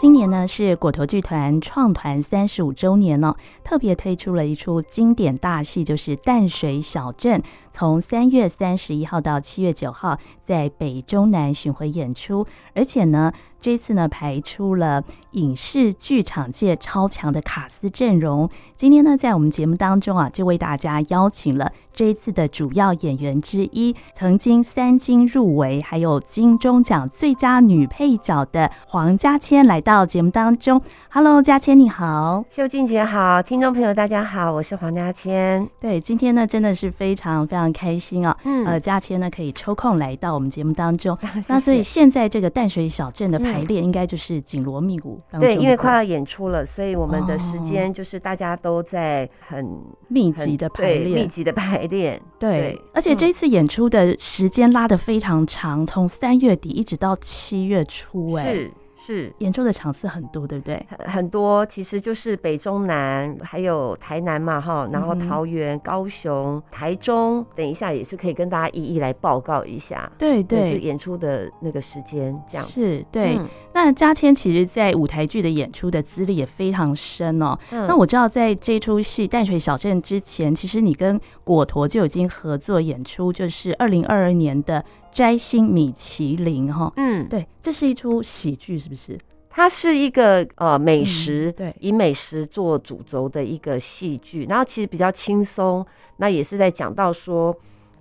今年呢是果陀剧团创团三十五周年哦，特别推出了一出经典大戏，就是《淡水小镇》，从三月三十一号到七月九号在北中南巡回演出，而且呢。这次呢，排出了影视剧场界超强的卡司阵容。今天呢，在我们节目当中啊，就为大家邀请了这一次的主要演员之一，曾经三金入围，还有金钟奖最佳女配角的黄嘉千来到节目当中。Hello，嘉千你好，秀静姐好，听众朋友大家好，我是黄嘉千。对，今天呢，真的是非常非常开心啊。嗯，呃，嘉千呢可以抽空来到我们节目当中。那所以现在这个淡水小镇的。排练应该就是紧锣密鼓，对，因为快要演出了，所以我们的时间就是大家都在很密集的排练，密集的排练。对，而且这一次演出的时间拉得非常长，从三月底一直到七月初，哎，是。是演出的场次很多，对不对？很很多，其实就是北中南，还有台南嘛，哈，然后桃园、嗯、高雄、台中，等一下也是可以跟大家一一来报告一下。对对，就演出的那个时间这样。是，对。嗯、那嘉千其实，在舞台剧的演出的资历也非常深哦。嗯、那我知道，在这出戏《淡水小镇》之前，其实你跟果陀就已经合作演出，就是二零二二年的。摘星米其林哈，嗯，对，这是一出喜剧，是不是？它是一个呃美食，对，以美食做主轴的一个戏剧，然后其实比较轻松，那也是在讲到说，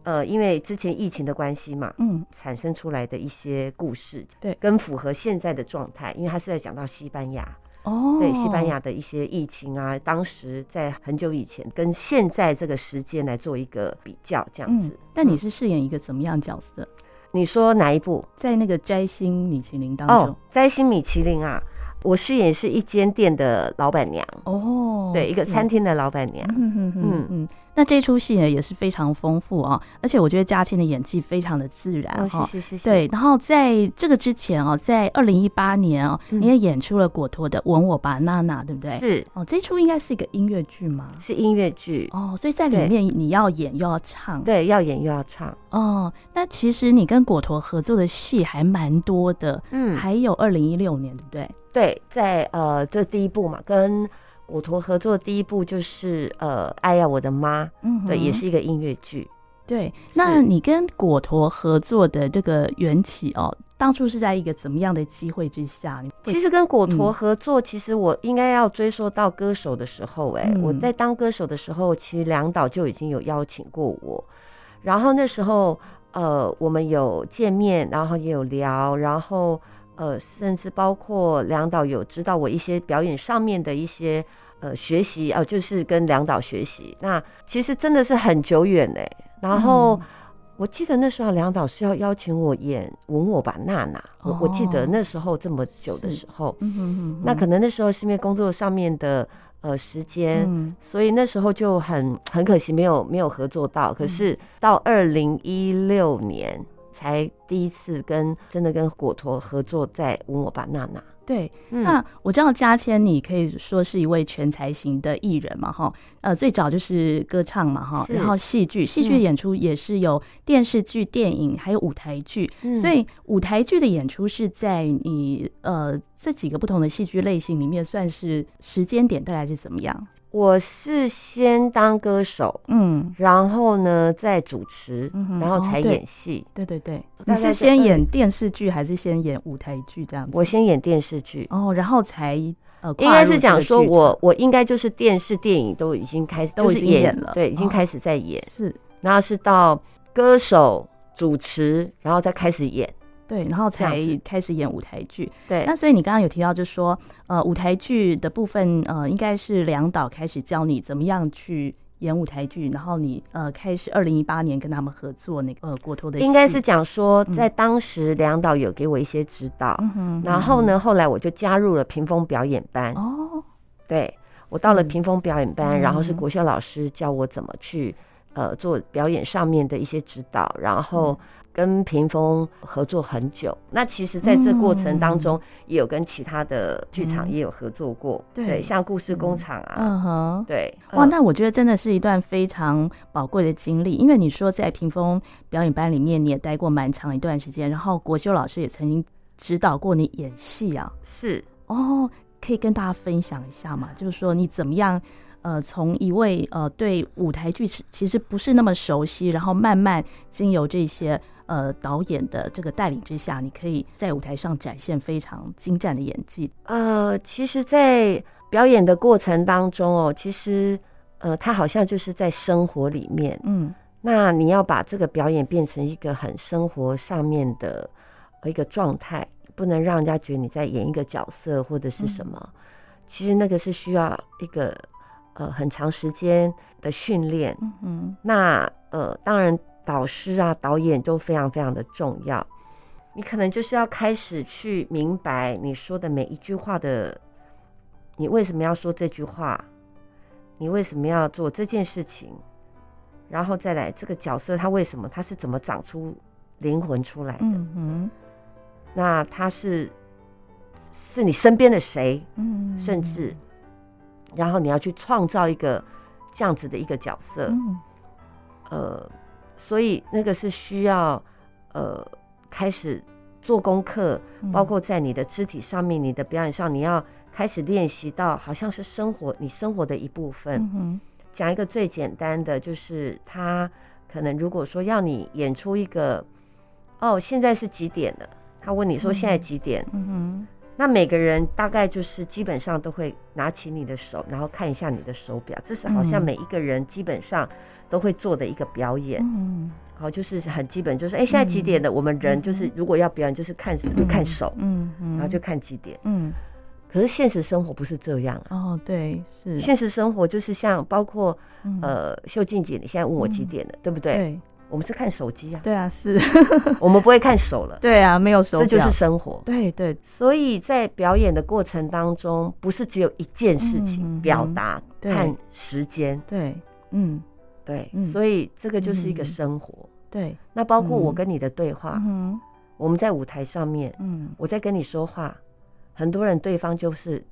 呃，因为之前疫情的关系嘛，嗯，产生出来的一些故事，对，跟符合现在的状态，因为它是在讲到西班牙，哦，对，西班牙的一些疫情啊，当时在很久以前跟现在这个时间来做一个比较，这样子。但你是饰演一个怎么样角色？你说哪一部？在那个摘星米其林当中，哦，摘星米其林啊，我饰演是一间店的老板娘哦，对，一个餐厅的老板娘，嗯嗯嗯嗯。那这出戏呢也是非常丰富啊，而且我觉得嘉庆的演技非常的自然哈。谢谢谢谢。对，然后在这个之前哦，在二零一八年哦，你也演出了果陀的《吻我吧，娜娜》，对不对？是哦，这出应该是一个音乐剧吗？是音乐剧哦，所以在里面你要演又要唱，对，要演又要唱哦。那其实你跟果陀合作的戏还蛮多的，嗯，还有二零一六年，对不对？对，在呃这第一部嘛，跟。果陀合作的第一部就是呃，哎呀，我的妈，嗯，对，也是一个音乐剧。对，那你跟果陀合作的这个缘起哦，当初是在一个怎么样的机会之下？其实跟果陀合作，嗯、其实我应该要追溯到歌手的时候，哎、嗯，我在当歌手的时候，其实梁导就已经有邀请过我，然后那时候呃，我们有见面，然后也有聊，然后。呃，甚至包括梁导有指导我一些表演上面的一些呃学习，哦、呃，就是跟梁导学习。那其实真的是很久远嘞。然后、嗯、我记得那时候梁导是要邀请我演《吻我吧，娜娜》哦。我我记得那时候这么久的时候，嗯哼哼哼，那可能那时候是因为工作上面的呃时间，嗯、所以那时候就很很可惜没有没有合作到。可是到二零一六年。才第一次跟真的跟果陀合作在《吻我吧，娜娜》。对，嗯、那我知道嘉谦，你可以说是一位全才型的艺人嘛，哈，呃，最早就是歌唱嘛，哈，然后戏剧，戏剧演出也是有电视剧、电影，还有舞台剧，嗯、所以舞台剧的演出是在你呃这几个不同的戏剧类型里面，算是时间点大概是怎么样？我是先当歌手，嗯，然后呢再主持，嗯、然后才演戏。对对对，你是先演电视剧还是先演舞台剧这样子？我先演电视剧，哦，然后才呃，应该是讲说我我应该就是电视电影都已经开始都已经演了，对，已经开始在演，哦、是，然后是到歌手主持，然后再开始演。对，然后才开始演舞台剧。对，那所以你刚刚有提到，就是说，呃，舞台剧的部分，呃，应该是梁导开始教你怎么样去演舞台剧，然后你呃开始二零一八年跟他们合作那个呃果陀的戏。应该是讲说，在当时梁导有给我一些指导，嗯、然后呢，后来我就加入了屏风表演班。哦，对，我到了屏风表演班，然后是国秀老师教我怎么去呃做表演上面的一些指导，然后。跟屏风合作很久，那其实在这过程当中，也有跟其他的剧场也有合作过，嗯、对，像故事工厂啊，嗯哼，对，哇，那我觉得真的是一段非常宝贵的经历，因为你说在屏风表演班里面你也待过蛮长一段时间，然后国修老师也曾经指导过你演戏啊，是。哦，可以跟大家分享一下嘛？就是说你怎么样？呃，从一位呃对舞台剧其实不是那么熟悉，然后慢慢经由这些呃导演的这个带领之下，你可以在舞台上展现非常精湛的演技。呃，其实，在表演的过程当中哦，其实呃，他好像就是在生活里面，嗯，那你要把这个表演变成一个很生活上面的一个状态，不能让人家觉得你在演一个角色或者是什么。嗯、其实那个是需要一个。呃，很长时间的训练，嗯哼，那呃，当然导师啊、导演都非常非常的重要。你可能就是要开始去明白你说的每一句话的，你为什么要说这句话，你为什么要做这件事情，然后再来这个角色他为什么他是怎么长出灵魂出来的，嗯哼，那他是是你身边的谁，嗯，甚至。然后你要去创造一个这样子的一个角色，嗯、呃，所以那个是需要呃开始做功课，包括在你的肢体上面、你的表演上，你要开始练习到好像是生活你生活的一部分。嗯、讲一个最简单的，就是他可能如果说要你演出一个，哦，现在是几点了？他问你说现在几点？嗯哼那每个人大概就是基本上都会拿起你的手，然后看一下你的手表，这是好像每一个人基本上都会做的一个表演。嗯，好，就是很基本，就是哎，现在几点了？我们人就是如果要表演，就是看会看手，嗯嗯，然后就看几点。嗯，可是现实生活不是这样啊。哦，对，是现实生活就是像包括呃，秀静姐，你现在问我几点了，对不对？对。我们是看手机啊，对啊，是。我们不会看手了，对啊，没有手，这就是生活，对对。所以在表演的过程当中，不是只有一件事情表达，看时间，对，嗯，对，所以这个就是一个生活，对。那包括我跟你的对话，我们在舞台上面，嗯，我在跟你说话，很多人对方就是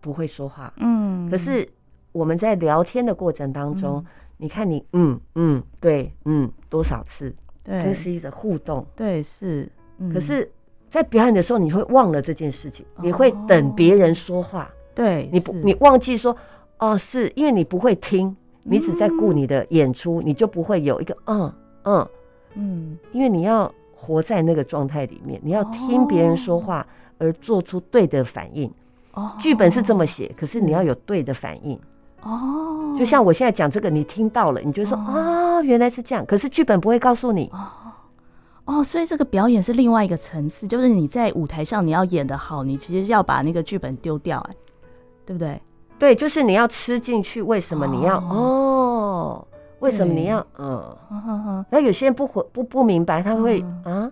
不会说话，嗯，可是我们在聊天的过程当中。你看你，嗯嗯，对，嗯，多少次，对，这是一个互动，对，是。嗯、可是，在表演的时候，你会忘了这件事情，哦、你会等别人说话，对，你不，你忘记说，哦，是因为你不会听，你只在顾你的演出，嗯、你就不会有一个，嗯嗯嗯，因为你要活在那个状态里面，你要听别人说话而做出对的反应。哦，剧本是这么写，可是你要有对的反应。哦，就像我现在讲这个，你听到了，你就说啊，原来是这样。可是剧本不会告诉你。哦，哦，所以这个表演是另外一个层次，就是你在舞台上你要演的好，你其实要把那个剧本丢掉，哎，对不对？对，就是你要吃进去。为什么你要哦？为什么你要嗯？然后有些人不不不明白，他会啊，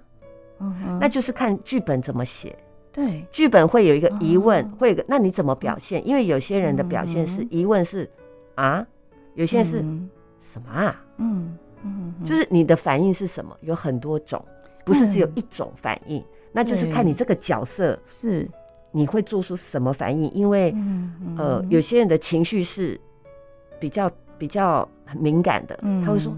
那就是看剧本怎么写。对，剧本会有一个疑问，会有个那你怎么表现？因为有些人的表现是疑问是啊，有些人是什么啊？嗯嗯，就是你的反应是什么？有很多种，不是只有一种反应，那就是看你这个角色是你会做出什么反应。因为呃，有些人的情绪是比较比较很敏感的，他会说。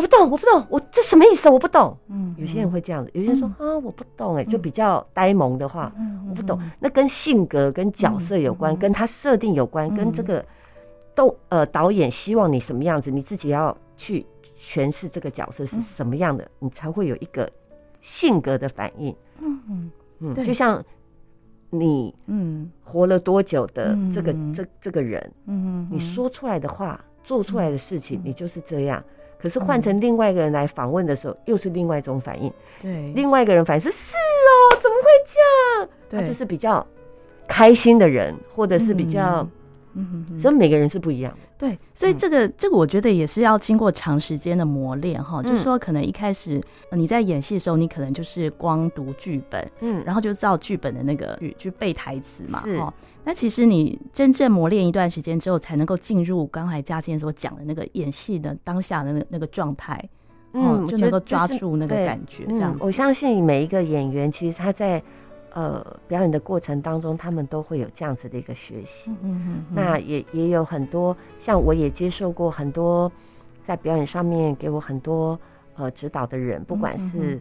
我不懂，我不懂，我这什么意思？我不懂。嗯，有些人会这样子，有些人说啊，我不懂，哎，就比较呆萌的话，我不懂。那跟性格、跟角色有关，跟他设定有关，跟这个都呃导演希望你什么样子，你自己要去诠释这个角色是什么样的，你才会有一个性格的反应。嗯嗯。嗯，就像你嗯。活了多久的这个这这个人，嗯，你说出来的话，做出来的事情，你就是这样。可是换成另外一个人来访问的时候，又是另外一种反应。对，另外一个人反应是是哦，怎么会这样？对，他就是比较开心的人，或者是比较，嗯哼，所以每个人是不一样的。对，所以这个这个我觉得也是要经过长时间的磨练哈。就是说，可能一开始你在演戏的时候，你可能就是光读剧本，嗯，然后就照剧本的那个去去背台词嘛，哈。那其实你真正磨练一段时间之后，才能够进入刚才嘉倩所讲的那个演戏的当下的那那个状态，嗯，就能够抓住那个感觉。这样，我相信每一个演员，其实他在呃表演的过程当中，他们都会有这样子的一个学习。嗯嗯。那也也有很多，像我也接受过很多在表演上面给我很多呃指导的人，不管是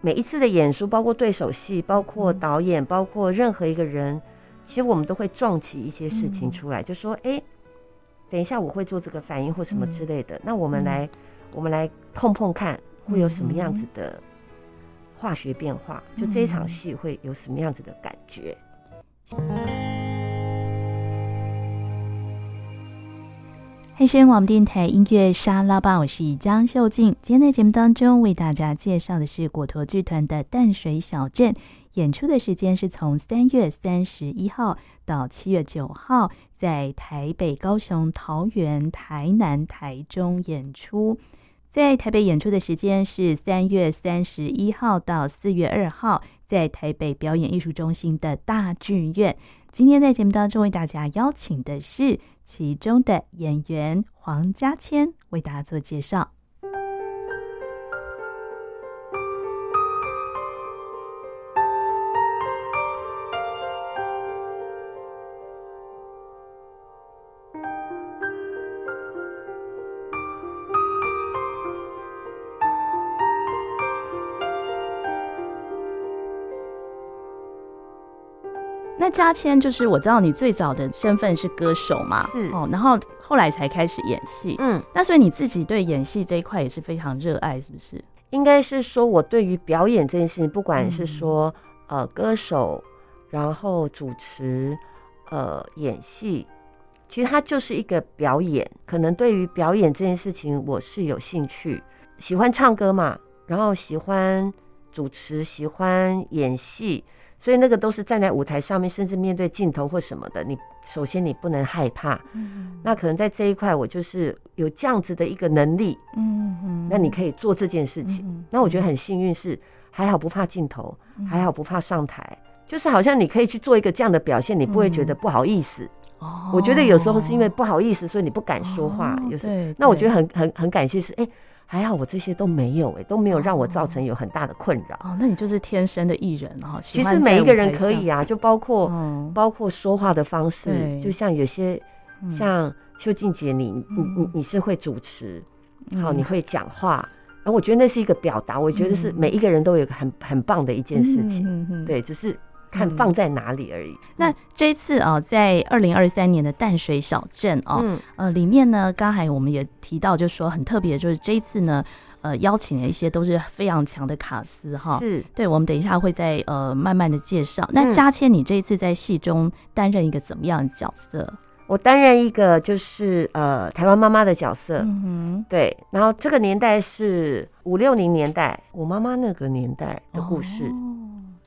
每一次的演出，包括对手戏，包括导演，包括任何一个人。其实我们都会撞起一些事情出来，嗯、就说，哎、欸，等一下我会做这个反应或什么之类的，嗯、那我们来，嗯、我们来碰碰看，会有什么样子的化学变化？嗯、就这一场戏会有什么样子的感觉？黑声广播电台音乐沙拉吧，我是江秀静。今天在节目当中为大家介绍的是果陀剧团的淡水小镇。演出的时间是从三月三十一号到七月九号，在台北、高雄、桃园、台南、台中演出。在台北演出的时间是三月三十一号到四月二号，在台北表演艺术中心的大剧院。今天在节目当中为大家邀请的是其中的演员黄嘉千，为大家做介绍。嘉千就是我知道你最早的身份是歌手嘛，是哦，然后后来才开始演戏，嗯，那所以你自己对演戏这一块也是非常热爱，是不是？应该是说我对于表演这件事情，不管是说、嗯、呃歌手，然后主持，呃演戏，其实它就是一个表演。可能对于表演这件事情，我是有兴趣，喜欢唱歌嘛，然后喜欢主持，喜欢演戏。所以那个都是站在舞台上面，甚至面对镜头或什么的。你首先你不能害怕，嗯，那可能在这一块我就是有这样子的一个能力，嗯，那你可以做这件事情。那我觉得很幸运是还好不怕镜头，还好不怕上台，就是好像你可以去做一个这样的表现，你不会觉得不好意思。哦，我觉得有时候是因为不好意思，所以你不敢说话。有时候，那我觉得很很很感谢是哎。还好我这些都没有哎、欸，都没有让我造成有很大的困扰。哦，那你就是天生的艺人哈。其实每一个人可以啊，就包括、嗯、包括说话的方式，就像有些像秀静姐你，你你你你是会主持，嗯、好，你会讲话，然后我觉得那是一个表达，我觉得是每一个人都有个很很棒的一件事情，对，只、就是。看放在哪里而已。嗯、那这一次啊，在二零二三年的淡水小镇啊，嗯、呃，里面呢，刚才我们也提到，就是说很特别，就是这一次呢，呃，邀请了一些都是非常强的卡司哈。是，对，我们等一下会再呃慢慢的介绍。那嘉倩，你这一次在戏中担任一个怎么样的角色？我担任一个就是呃台湾妈妈的角色。嗯哼，对。然后这个年代是五六零年代，我妈妈那个年代的故事。哦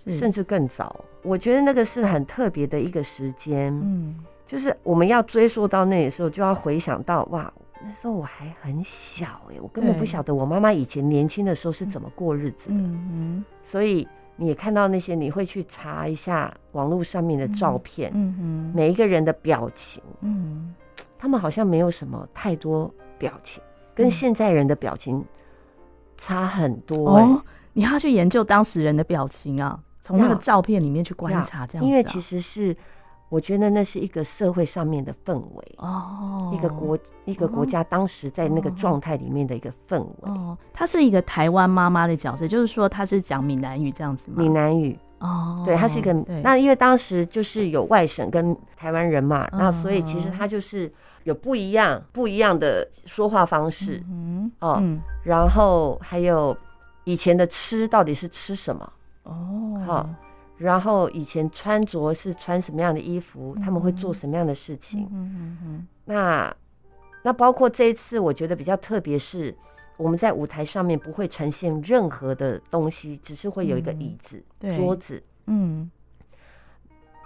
甚至更早，我觉得那个是很特别的一个时间。嗯，就是我们要追溯到那个时候，就要回想到哇，那时候我还很小哎，我根本不晓得我妈妈以前年轻的时候是怎么过日子的。嗯嗯，所以你也看到那些，你会去查一下网络上面的照片。嗯嗯，每一个人的表情，嗯，他们好像没有什么太多表情，跟现在人的表情差很多。哦，你要去研究当时人的表情啊？从那个照片里面去观察，这样子，因为其实是我觉得那是一个社会上面的氛围哦，一个国一个国家当时在那个状态里面的一个氛围哦。她是一个台湾妈妈的角色，就是说她是讲闽南语这样子吗？闽南语哦，对，她是一个。那因为当时就是有外省跟台湾人嘛，那所以其实她就是有不一样不一样的说话方式，嗯哦，然后还有以前的吃到底是吃什么？哦，好，然后以前穿着是穿什么样的衣服？他们会做什么样的事情？嗯嗯嗯。那那包括这一次，我觉得比较特别是我们在舞台上面不会呈现任何的东西，只是会有一个椅子、桌子。嗯。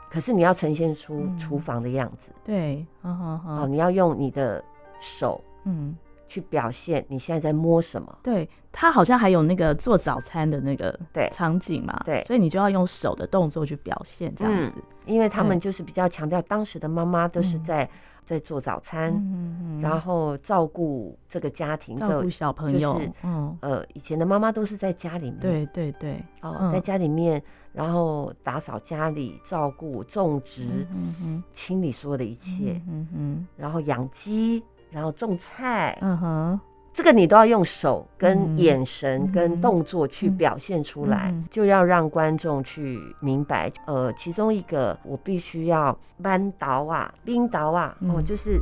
可是你要呈现出厨房的样子。对，好好好。你要用你的手，嗯。去表现你现在在摸什么？对，他好像还有那个做早餐的那个对场景嘛，对，所以你就要用手的动作去表现这样子，嗯、因为他们就是比较强调当时的妈妈都是在、嗯、在做早餐，嗯嗯、然后照顾这个家庭，照顾小朋友，就是、嗯呃，以前的妈妈都是在家里面，对对对，哦，嗯、在家里面，然后打扫家里，照顾种植，嗯嗯嗯、清理所有的一切，嗯嗯嗯、然后养鸡。然后种菜，嗯哼，这个你都要用手跟眼神跟动作去表现出来，就要让观众去明白。呃，其中一个我必须要扳刀啊，冰刀啊，哦，就是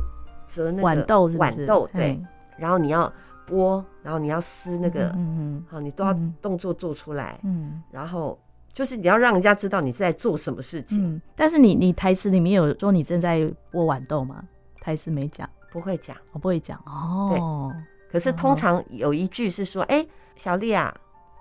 折那个豌豆豌豆对，然后你要剥，然后你要撕那个，嗯嗯，好，你都要动作做出来，嗯，然后就是你要让人家知道你是在做什么事情。嗯、但是你你台词里面有说你正在剥豌豆吗？台词没讲，不会讲，我不会讲哦。对。可是通常有一句是说，哎、欸，小丽啊，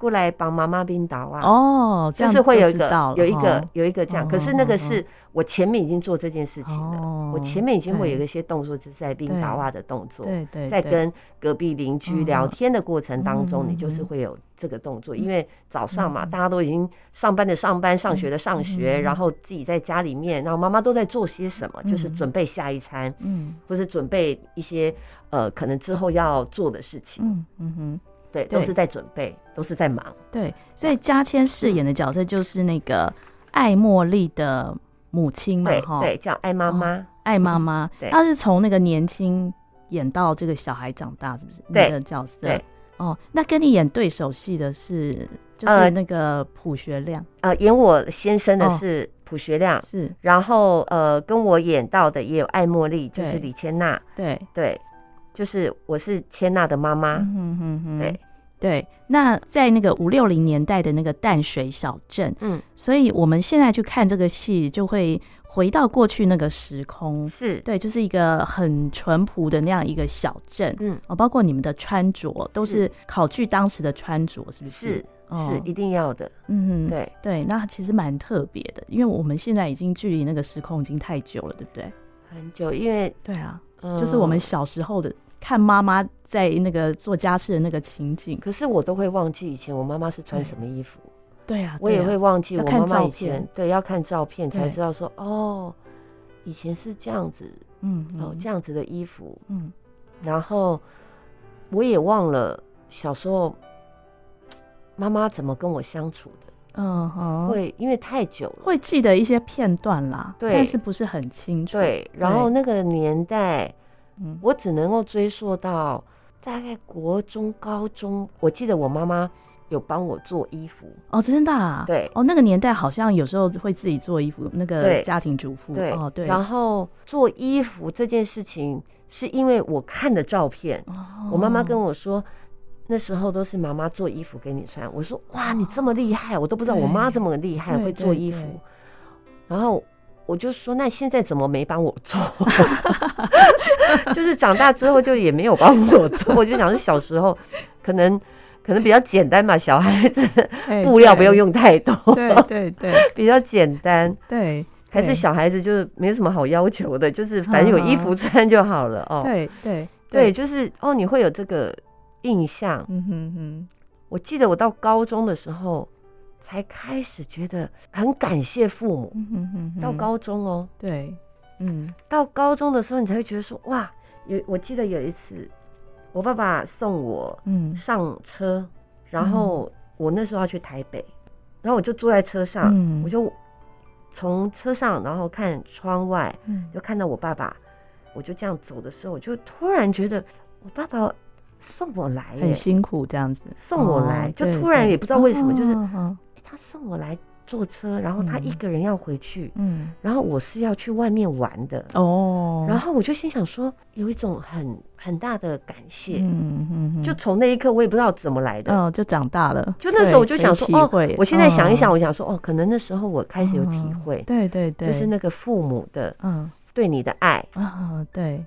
过来帮妈妈冰岛啊。哦，就是会有一个有一个有一个这样。可是那个是我前面已经做这件事情了，我前面已经会有一些动作，就是在冰岛啊的动作。对对，在跟隔壁邻居聊天的过程当中，你就是会有这个动作。因为早上嘛，大家都已经上班的上班，上学的上学，然后自己在家里面，然后妈妈都在做些什么，就是准备下一餐，嗯，或是准备一些。呃，可能之后要做的事情，嗯嗯哼，对，都是在准备，都是在忙。对，所以嘉千饰演的角色就是那个爱茉莉的母亲嘛，哈，对，叫爱妈妈，爱妈妈。对，她是从那个年轻演到这个小孩长大，是不是？那个角色。对，哦，那跟你演对手戏的是，就是那个朴学亮。呃，演我先生的是朴学亮，是。然后呃，跟我演到的也有爱茉莉，就是李千娜。对对。就是我是千娜的妈妈，嗯嗯嗯，对对。那在那个五六零年代的那个淡水小镇，嗯，所以我们现在去看这个戏，就会回到过去那个时空，是对，就是一个很淳朴的那样一个小镇，嗯，哦，包括你们的穿着都是考据当时的穿着，是不是？是是一定要的，嗯，对对。那其实蛮特别的，因为我们现在已经距离那个时空已经太久了，对不对？很久，因为对啊。就是我们小时候的看妈妈在那个做家事的那个情景，可是我都会忘记以前我妈妈是穿什么衣服。对啊，我也会忘记我妈妈以前。对，要看照片才知道说哦，以前是这样子，嗯，哦，这样子的衣服，嗯，然后我也忘了小时候妈妈怎么跟我相处的。嗯哼，会因为太久了，会记得一些片段啦，对，但是不是很清楚。对，然后那个年代，嗯，我只能够追溯到大概国中、高中。我记得我妈妈有帮我做衣服哦，真的啊？对，哦，那个年代好像有时候会自己做衣服，那个家庭主妇。对，哦，对。然后做衣服这件事情，是因为我看的照片，我妈妈跟我说。那时候都是妈妈做衣服给你穿，我说哇，你这么厉害，我都不知道我妈这么厉害会做衣服。然后我就说，那现在怎么没帮我做？就是长大之后就也没有帮我做。我就想是小时候可能可能比较简单嘛，小孩子布料不用用太多，对对对，比较简单。对，还是小孩子就是没什么好要求的，就是反正有衣服穿就好了哦。对对对，就是哦，你会有这个。印象，嗯哼哼，我记得我到高中的时候才开始觉得很感谢父母。到高中哦，对，嗯，到高中的时候你才会觉得说哇，有我记得有一次，我爸爸送我嗯上车，然后我那时候要去台北，然后我就坐在车上，我就从车上然后看窗外，嗯就看到我爸爸，我就这样走的时候，我就突然觉得我爸爸。送我来，很辛苦这样子。送我来，就突然也不知道为什么，就是他送我来坐车，然后他一个人要回去，嗯，然后我是要去外面玩的。哦。然后我就心想说，有一种很很大的感谢，嗯嗯，就从那一刻我也不知道怎么来的，哦，就长大了。就那时候我就想说，哦，我现在想一想，我想说，哦，可能那时候我开始有体会，对对对，就是那个父母的，嗯，对你的爱。啊，对。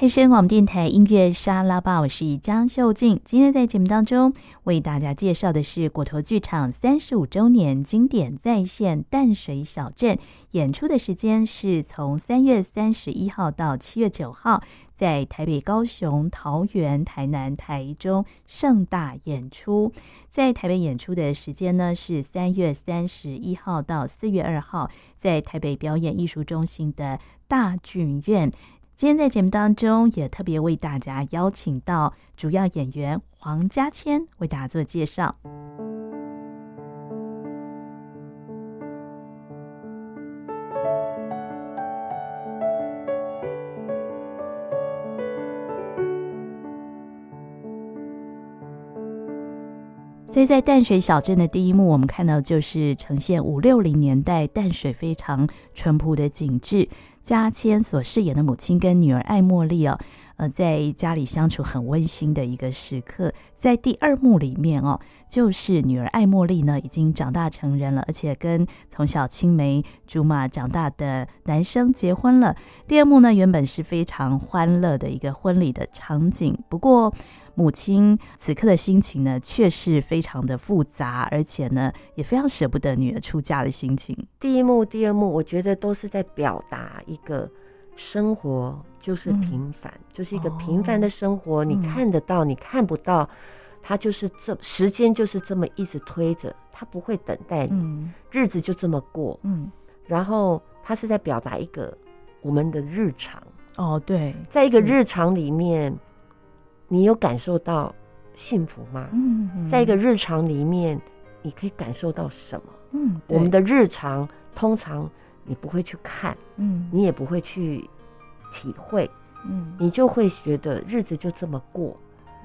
黑声广播电台音乐沙拉吧，我是江秀静。今天在节目当中为大家介绍的是果陀剧场三十五周年经典再现《淡水小镇》，演出的时间是从三月三十一号到七月九号，在台北、高雄、桃园、台南、台中盛大演出。在台北演出的时间呢是三月三十一号到四月二号，在台北表演艺术中心的大剧院。今天在节目当中，也特别为大家邀请到主要演员黄家千为大家做介绍。所以在淡水小镇的第一幕，我们看到就是呈现五六零年代淡水非常淳朴的景致。嘉千所饰演的母亲跟女儿爱茉莉哦，呃，在家里相处很温馨的一个时刻。在第二幕里面哦，就是女儿爱茉莉呢已经长大成人了，而且跟从小青梅竹马长大的男生结婚了。第二幕呢，原本是非常欢乐的一个婚礼的场景，不过。母亲此刻的心情呢，却是非常的复杂，而且呢，也非常舍不得女儿出嫁的心情。第一幕、第二幕，我觉得都是在表达一个生活就是平凡，嗯、就是一个平凡的生活。哦、你看得到，嗯、你看不到，它就是这时间就是这么一直推着，它不会等待你，嗯、日子就这么过。嗯，然后它是在表达一个我们的日常。哦，对，在一个日常里面。你有感受到幸福吗？嗯，嗯，在一个日常里面，你可以感受到什么？嗯，我们的日常通常你不会去看，嗯，你也不会去体会，嗯，你就会觉得日子就这么过，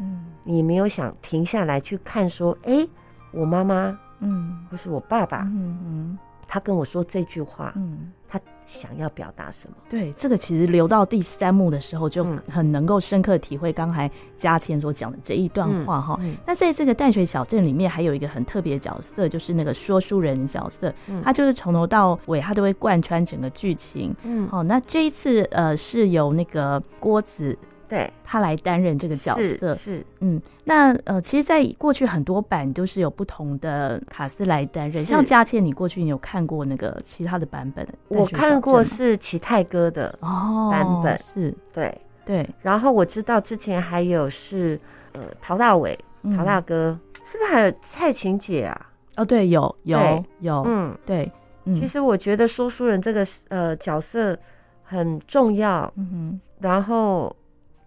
嗯，你没有想停下来去看，说，哎，我妈妈，嗯，或是我爸爸，嗯嗯，他跟我说这句话，嗯。他想要表达什么？对，这个其实留到第三幕的时候，就很能够深刻体会刚才嘉千所讲的这一段话哈。嗯嗯、那在这个淡水小镇里面，还有一个很特别的角色，就是那个说书人的角色，嗯、他就是从头到尾，他都会贯穿整个剧情。嗯，好，那这一次呃，是由那个郭子。对，他来担任这个角色。是，是嗯，那呃，其实，在过去很多版都是有不同的卡斯来担任，像佳倩，你过去你有看过那个其他的版本？我看过是齐泰哥的哦版本，哦、是。对。对，然后我知道之前还有是呃陶大伟陶大哥，嗯、是不是还有蔡琴姐啊？哦，对，有有有，嗯，对，嗯、其实我觉得说书人这个呃角色很重要，嗯哼，然后。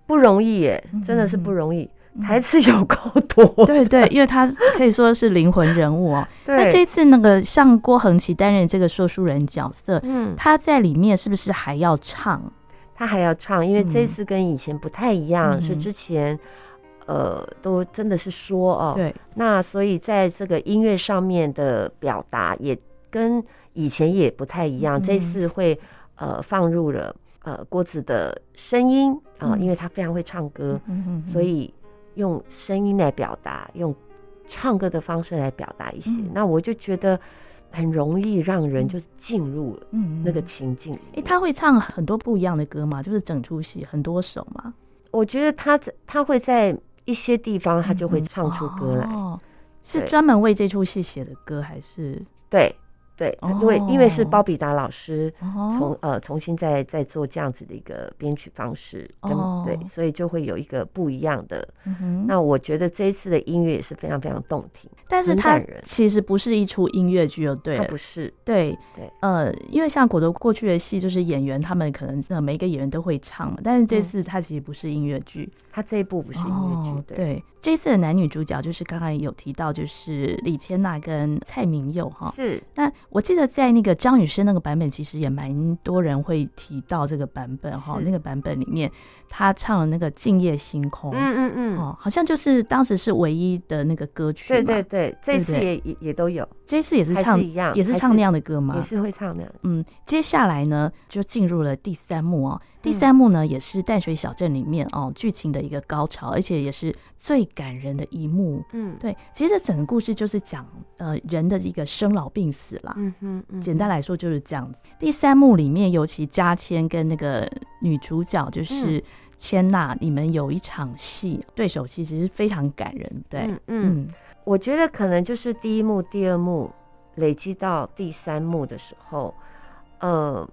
不容易耶，真的是不容易。嗯、台词有够多，对对，因为他可以说是灵魂人物哦。对那这次那个像郭恒琪担任这个说书人角色，嗯，他在里面是不是还要唱？他还要唱，因为这次跟以前不太一样，嗯、是之前呃都真的是说哦，对。那所以在这个音乐上面的表达也跟以前也不太一样，嗯、这次会呃放入了。呃，郭子的声音啊，因为他非常会唱歌，嗯所以用声音来表达，用唱歌的方式来表达一些。嗯、那我就觉得很容易让人就进入了那个情境。哎、嗯欸，他会唱很多不一样的歌吗？就是整出戏很多首吗？我觉得他他会在一些地方他就会唱出歌来，嗯哦、是专门为这出戏写的歌还是？对。对，因为因为是包比达老师从呃重新再再做这样子的一个编曲方式，跟对，所以就会有一个不一样的。那我觉得这一次的音乐也是非常非常动听，但是它其实不是一出音乐剧，哦，对，它不是，对对，呃，因为像果陀过去的戏，就是演员他们可能每一个演员都会唱嘛，但是这次它其实不是音乐剧，它这一部不是音乐剧，对，这一次的男女主角就是刚刚有提到，就是李千娜跟蔡明佑哈，是那。我记得在那个张雨生那个版本，其实也蛮多人会提到这个版本哈。那个版本里面，他唱了那个《静夜星空》，嗯嗯嗯，哦，好像就是当时是唯一的那个歌曲。对对对，这次也也也都有，这次也是唱一样，也是唱那样的歌吗？也是会唱那样。嗯，接下来呢，就进入了第三幕哦。第三幕呢，也是淡水小镇里面哦剧情的一个高潮，而且也是最感人的一幕。嗯，对，其实这整个故事就是讲呃人的一个生老病死啦。嗯哼，嗯哼，简单来说就是这样子。第三幕里面，尤其加千跟那个女主角就是千娜，嗯、你们有一场戏对手戏，其实非常感人。对，嗯，我觉得可能就是第一幕、第二幕累积到第三幕的时候，呃。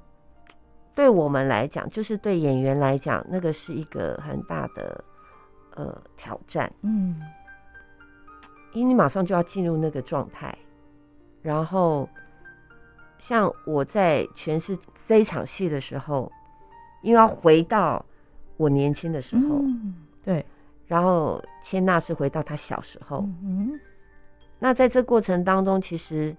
对我们来讲，就是对演员来讲，那个是一个很大的呃挑战。嗯，因为你马上就要进入那个状态，然后像我在诠释这一场戏的时候，因为要回到我年轻的时候，嗯、对，然后千娜是回到她小时候，嗯，那在这过程当中，其实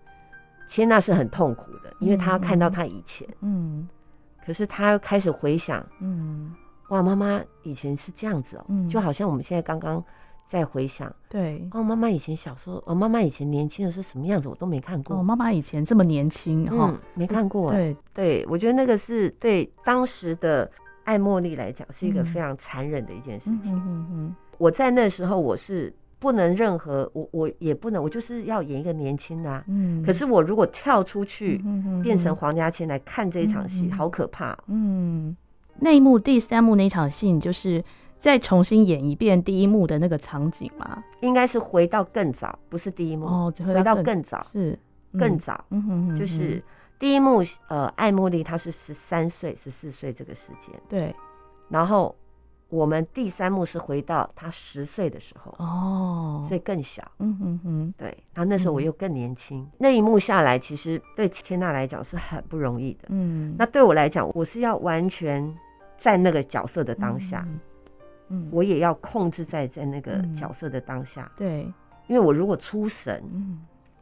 千娜是很痛苦的，因为她看到她以前，嗯。嗯可是他又开始回想，嗯，哇，妈妈以前是这样子哦，嗯，就好像我们现在刚刚在回想，对，哦，妈妈以前小时候，哦，妈妈以前年轻的是什么样子，我都没看过。哦，妈妈以前这么年轻，哈、嗯，没看过。对，对，我觉得那个是对当时的爱茉莉来讲是一个非常残忍的一件事情。嗯嗯嗯。我在那时候我是不能任何，我我也不能，我就是要演一个年轻的、啊。嗯。可是我如果跳出去，变成黄家千来看这一场戏，好可怕。嗯。那一幕第三幕那场戏，你就是。再重新演一遍第一幕的那个场景吗？应该是回到更早，不是第一幕哦，回到更早是更早，嗯哼哼，就是第一幕，呃，艾茉莉她是十三岁、十四岁这个时间，对。然后我们第三幕是回到他十岁的时候，哦，所以更小，嗯哼哼，对。然后那时候我又更年轻，那一幕下来，其实对千娜来讲是很不容易的，嗯。那对我来讲，我是要完全在那个角色的当下。嗯，我也要控制在在那个角色的当下，嗯、对，因为我如果出神，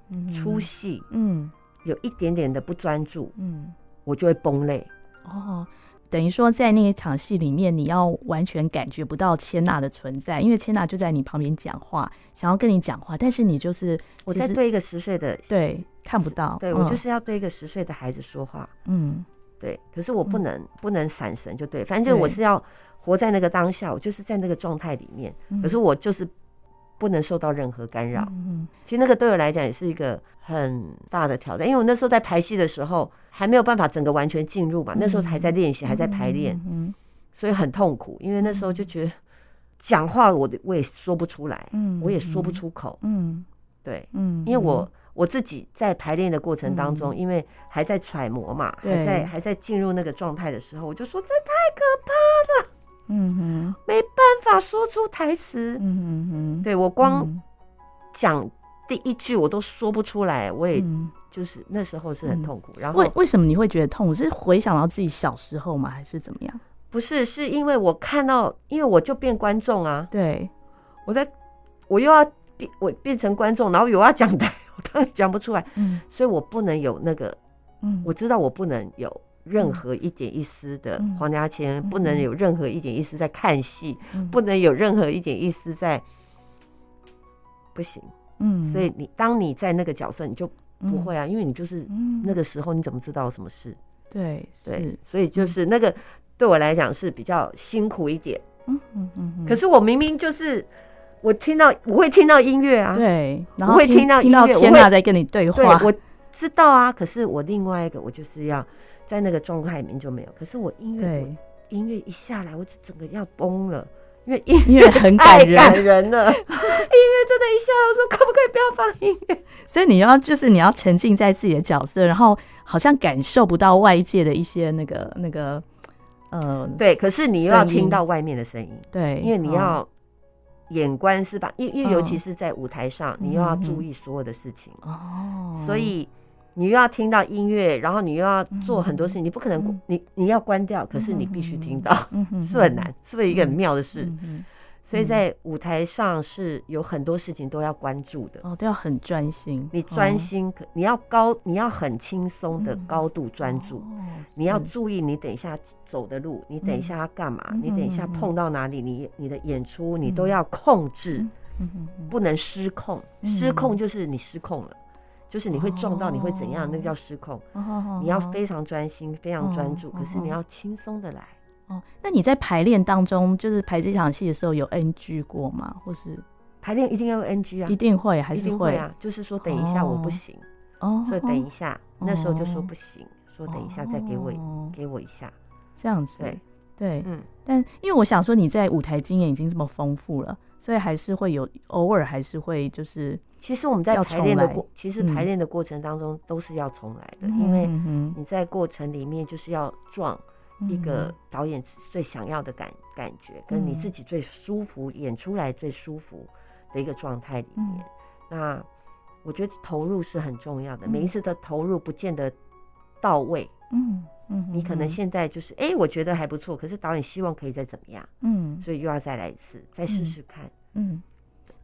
嗯，出戏，嗯，有一点点的不专注，嗯，我就会崩溃。哦，等于说在那一场戏里面，你要完全感觉不到千娜的存在，因为千娜就在你旁边讲话，想要跟你讲话，但是你就是我在对一个十岁的，对，看不到，对、嗯、我就是要对一个十岁的孩子说话，嗯，对，可是我不能、嗯、不能闪神，就对，反正就我是要。活在那个当下，我就是在那个状态里面。可是我就是不能受到任何干扰。嗯，其实那个对我来讲也是一个很大的挑战，因为我那时候在排戏的时候还没有办法整个完全进入嘛，那时候还在练习，还在排练，嗯，所以很痛苦。因为那时候就觉得讲话我我也说不出来，嗯，我也说不出口，嗯，对，嗯，因为我我自己在排练的过程当中，因为还在揣摩嘛，还在还在进入那个状态的时候，我就说这太可怕了。嗯哼，没办法说出台词。嗯哼，对，我光讲第一句我都说不出来，我也就是那时候是很痛苦。然后为为什么你会觉得痛苦？是回想到自己小时候吗？还是怎么样？不是，是因为我看到，因为我就变观众啊。对，我在，我又要变，我变成观众，然后有要讲台，我当然讲不出来。嗯，所以我不能有那个，嗯，我知道我不能有。任何一点一丝的黄家千，不能有任何一点一丝在看戏，不能有任何一点一丝在，不行。嗯，所以你当你在那个角色，你就不会啊，因为你就是那个时候，你怎么知道什么事？对对，所以就是那个对我来讲是比较辛苦一点。嗯嗯嗯。可是我明明就是我听到我会听到音乐啊，对，然后会听到音乐，千娜在跟你对话，我知道啊。可是我另外一个，我就是要。在那个状态里面就没有，可是我音乐，对音乐一下来，我就整个要崩了，因为音乐很 感人，感人了。音乐真的，一下，我说可不可以不要放音乐？所以你要就是你要沉浸在自己的角色，然后好像感受不到外界的一些那个那个，呃，对。可是你又要听到外面的声音，对，因为你要眼观是吧？因因为尤其是在舞台上，你又要注意所有的事情哦，所以。你又要听到音乐，然后你又要做很多事情，你不可能，你你要关掉，可是你必须听到，是很难，是不是一个很妙的事？所以在舞台上是有很多事情都要关注的，哦，都要很专心。你专心，你要高，你要很轻松的高度专注，你要注意你等一下走的路，你等一下要干嘛，你等一下碰到哪里，你你的演出你都要控制，不能失控，失控就是你失控了。就是你会撞到，你会怎样？那个叫失控。你要非常专心，非常专注，可是你要轻松的来。哦，那你在排练当中，就是排这场戏的时候有 NG 过吗？或是排练一定要有 NG 啊？一定会还是会啊？就是说等一下我不行，哦，所以等一下，那时候就说不行，说等一下再给我给我一下，这样子。对对，嗯。但因为我想说你在舞台经验已经这么丰富了，所以还是会有偶尔还是会就是。其实我们在排练的过，其实排练的过程当中都是要重来的，嗯、因为你在过程里面就是要撞一个导演最想要的感感觉，嗯、跟你自己最舒服演出来最舒服的一个状态里面。嗯、那我觉得投入是很重要的，每一次的投入不见得到位。嗯嗯，你可能现在就是哎、欸，我觉得还不错，可是导演希望可以再怎么样，嗯，所以又要再来一次，再试试看，嗯。嗯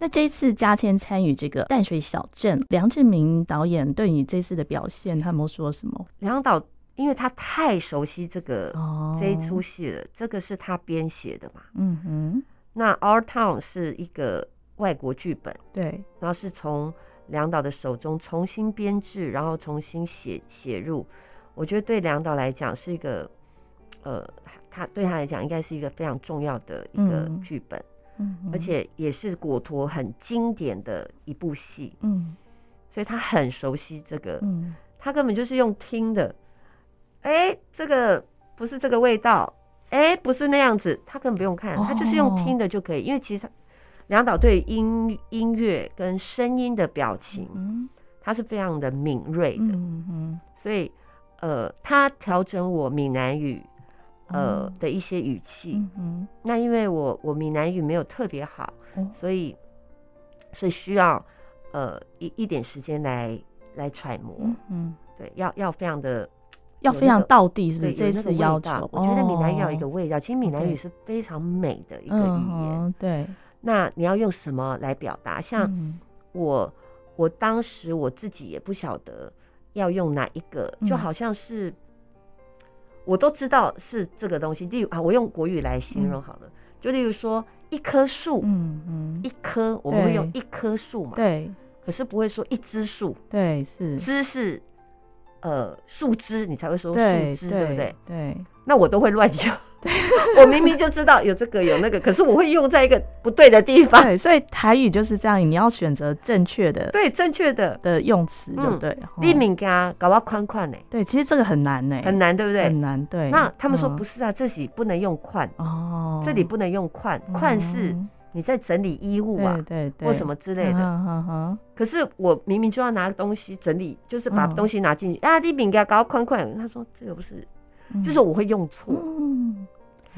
那这一次嘉谦参与这个淡水小镇，梁志明导演对你这次的表现，他有说什么？梁导，因为他太熟悉这个、oh. 这一出戏了，这个是他编写的嘛。嗯哼。那 Our Town 是一个外国剧本，对，然后是从梁导的手中重新编制，然后重新写写入。我觉得对梁导来讲是一个，呃，他对他来讲应该是一个非常重要的一个剧本，嗯，而且也是果陀很经典的一部戏，嗯，所以他很熟悉这个，嗯，他根本就是用听的，哎，这个不是这个味道，哎，不是那样子，他根本不用看，他就是用听的就可以，因为其实他梁导对音音乐跟声音的表情，嗯，他是非常的敏锐的，嗯嗯，所以。呃，他调整我闽南语，呃的一些语气。嗯嗯、那因为我我闽南语没有特别好，嗯、所以是需要呃一一点时间来来揣摩。嗯，嗯对，要要非常的要非常到地，是不是？这次要求，我觉得闽南语要有一个味道。哦、其实闽南语是非常美的一个语言。嗯、对。那你要用什么来表达？像我，嗯、我当时我自己也不晓得。要用哪一个？就好像是，我都知道是这个东西。例如啊，我用国语来形容好了，就例如说一棵树，嗯嗯，一棵我们会用一棵树嘛，对，可是不会说一枝树，对，是枝是呃树枝，你才会说树枝，对不对？对，那我都会乱用。对，我明明就知道有这个有那个，可是我会用在一个不对的地方。对，所以台语就是这样，你要选择正确的，对，正确的的用词就对。立敏家搞到宽宽呢？对，其实这个很难呢，很难，对不对？很难。对。那他们说不是啊，这里不能用宽哦，这里不能用宽，宽是你在整理衣物啊，对对，或什么之类的。可是我明明就要拿东西整理，就是把东西拿进去啊，立敏家搞到宽宽，他说这个不是。就是我会用错，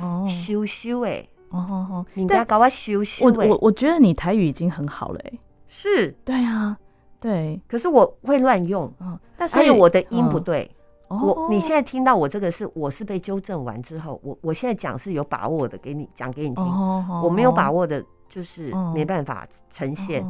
哦，羞羞哎，哦哦，你不要搞我羞羞。我我我觉得你台语已经很好了，哎，是，对啊，对。可是我会乱用，但是还有我的音不对。我你现在听到我这个是我是被纠正完之后，我我现在讲是有把握的，给你讲给你听。我没有把握的，就是没办法呈现。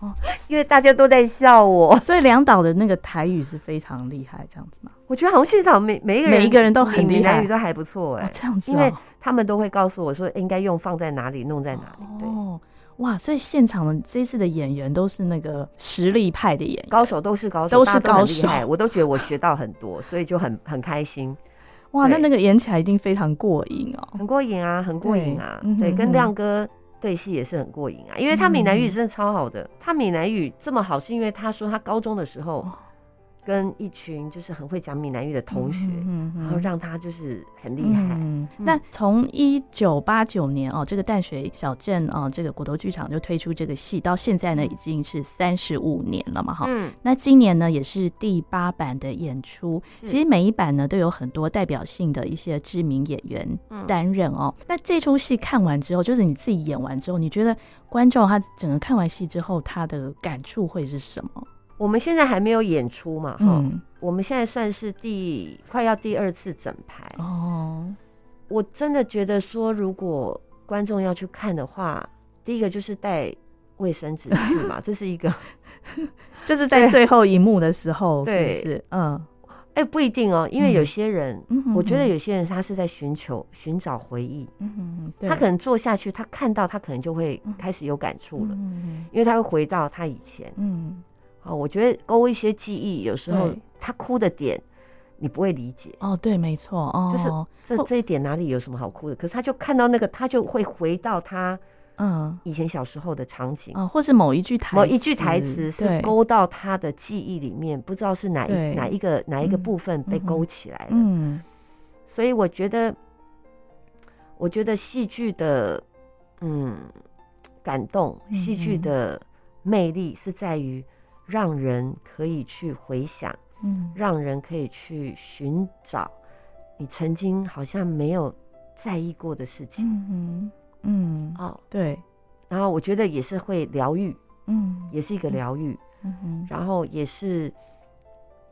哦，因为大家都在笑我，所以梁导的那个台语是非常厉害，这样子吗？我觉得好像现场每每一个人每一个人都很厉害，台语都还不错哎，这样子，因为他们都会告诉我说应该用放在哪里，弄在哪里。对，哇，所以现场的这次的演员都是那个实力派的演员，高手都是高手，都是高手，我都觉得我学到很多，所以就很很开心。哇，那那个演起来一定非常过瘾哦，很过瘾啊，很过瘾啊，对，跟亮哥。对戏也是很过瘾啊，因为他闽南语真的超好的。他闽南语这么好，是因为他说他高中的时候。跟一群就是很会讲闽南语的同学，嗯嗯、然后让他就是很厉害。嗯嗯、那从一九八九年哦，这个淡水小镇哦，这个骨头剧场就推出这个戏，到现在呢已经是三十五年了嘛，哈。嗯。那今年呢也是第八版的演出，其实每一版呢都有很多代表性的一些知名演员担任哦。嗯、那这出戏看完之后，就是你自己演完之后，你觉得观众他整个看完戏之后，他的感触会是什么？我们现在还没有演出嘛，哈、嗯，我们现在算是第快要第二次整排。哦。我真的觉得说，如果观众要去看的话，第一个就是带卫生纸去嘛，这是一个，就是在最后一幕的时候，是不是？嗯，哎、欸，不一定哦，因为有些人，嗯、我觉得有些人他是在寻求寻找回忆，嗯嗯嗯，他可能坐下去，他看到他可能就会开始有感触了，因为他会回到他以前，嗯。哦，我觉得勾一些记忆，有时候他哭的点，你不会理解。哦，对，没错，哦，就是这这一点哪里有什么好哭的？可是他就看到那个，他就会回到他嗯以前小时候的场景啊，或是某一句台某一句台词是勾到他的记忆里面，不知道是哪一哪一个哪一个部分被勾起来了。嗯，所以我觉得，我觉得戏剧的嗯感动，戏剧的魅力是在于。让人可以去回想，嗯，让人可以去寻找你曾经好像没有在意过的事情，嗯嗯，哦，对，然后我觉得也是会疗愈，嗯，也是一个疗愈，嗯嗯，然后也是，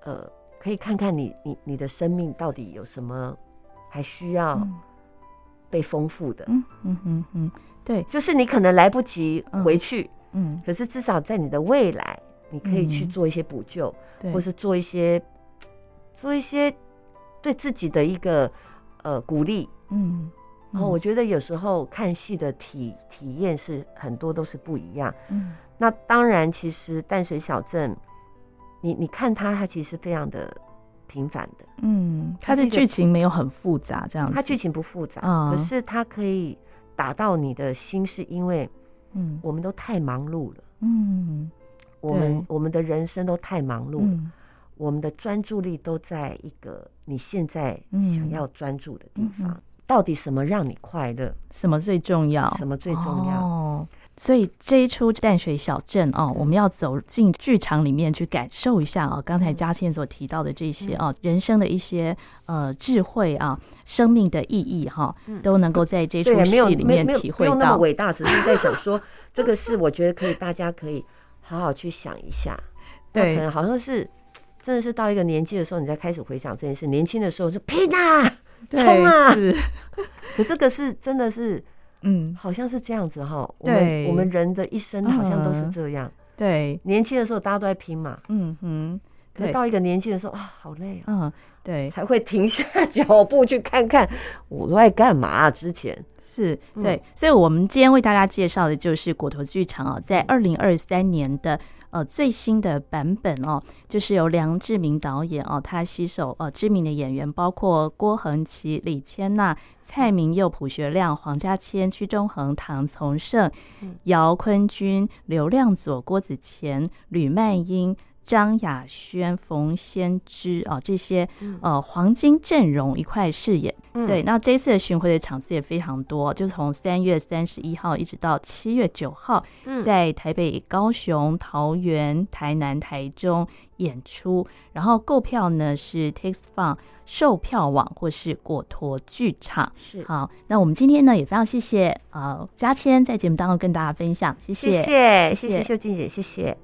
呃，可以看看你你你的生命到底有什么还需要被丰富的，嗯嗯嗯嗯，对，就是你可能来不及回去，嗯，可是至少在你的未来。你可以去做一些补救，嗯、或是做一些做一些对自己的一个呃鼓励，嗯，然后我觉得有时候看戏的体体验是很多都是不一样。嗯，那当然，其实淡水小镇，你你看它，它其实非常的平凡的。嗯，它的剧情没有很复杂，这样子。它剧情不复杂，嗯，可是它可以打到你的心，是因为，嗯，我们都太忙碌了。嗯，我们我们的人生都太忙碌了。嗯我们的专注力都在一个你现在想要专注的地方。到底什么让你快乐？什么最重要？什么最重要？哦，所以这一出淡水小镇哦，我们要走进剧场里面去感受一下啊。刚才嘉倩所提到的这些啊，人生的一些呃智慧啊，生命的意义哈，都能够在这出戏里面体会到。没有那么伟大，只是在想说，这个是我觉得可以，大家可以好好去想一下。对，可能好像是。真的是到一个年纪的时候，你再开始回想这件事。年轻的时候就拼啊，冲啊！可这个是真的是，嗯，好像是这样子哈。我们，我们人的一生好像都是这样。对，年轻的时候大家都在拼嘛。嗯哼。可，到一个年纪的时候啊，好累啊。嗯，对，才会停下脚步去看看我都在干嘛。之前是对，所以我们今天为大家介绍的就是果陀剧场啊，在二零二三年的。呃，最新的版本哦，就是由梁志明导演哦，他携手呃知名的演员，包括郭恒琪、李千娜、蔡明佑、朴学亮、黄嘉千、屈中恒、唐从圣、姚坤君、刘亮佐、郭子乾、吕曼英。张雅轩、冯先知啊，这些呃黄金阵容一块饰演。嗯、对，那这次的巡回的场次也非常多，就从三月三十一号一直到七月九号，在台北、高雄、桃园、台南、台中演出。然后购票呢是 Takes Fun 售票网或是果陀剧场。是好，那我们今天呢也非常谢谢呃佳千在节目当中跟大家分享，谢谢，谢谢，谢谢秀静姐，谢谢。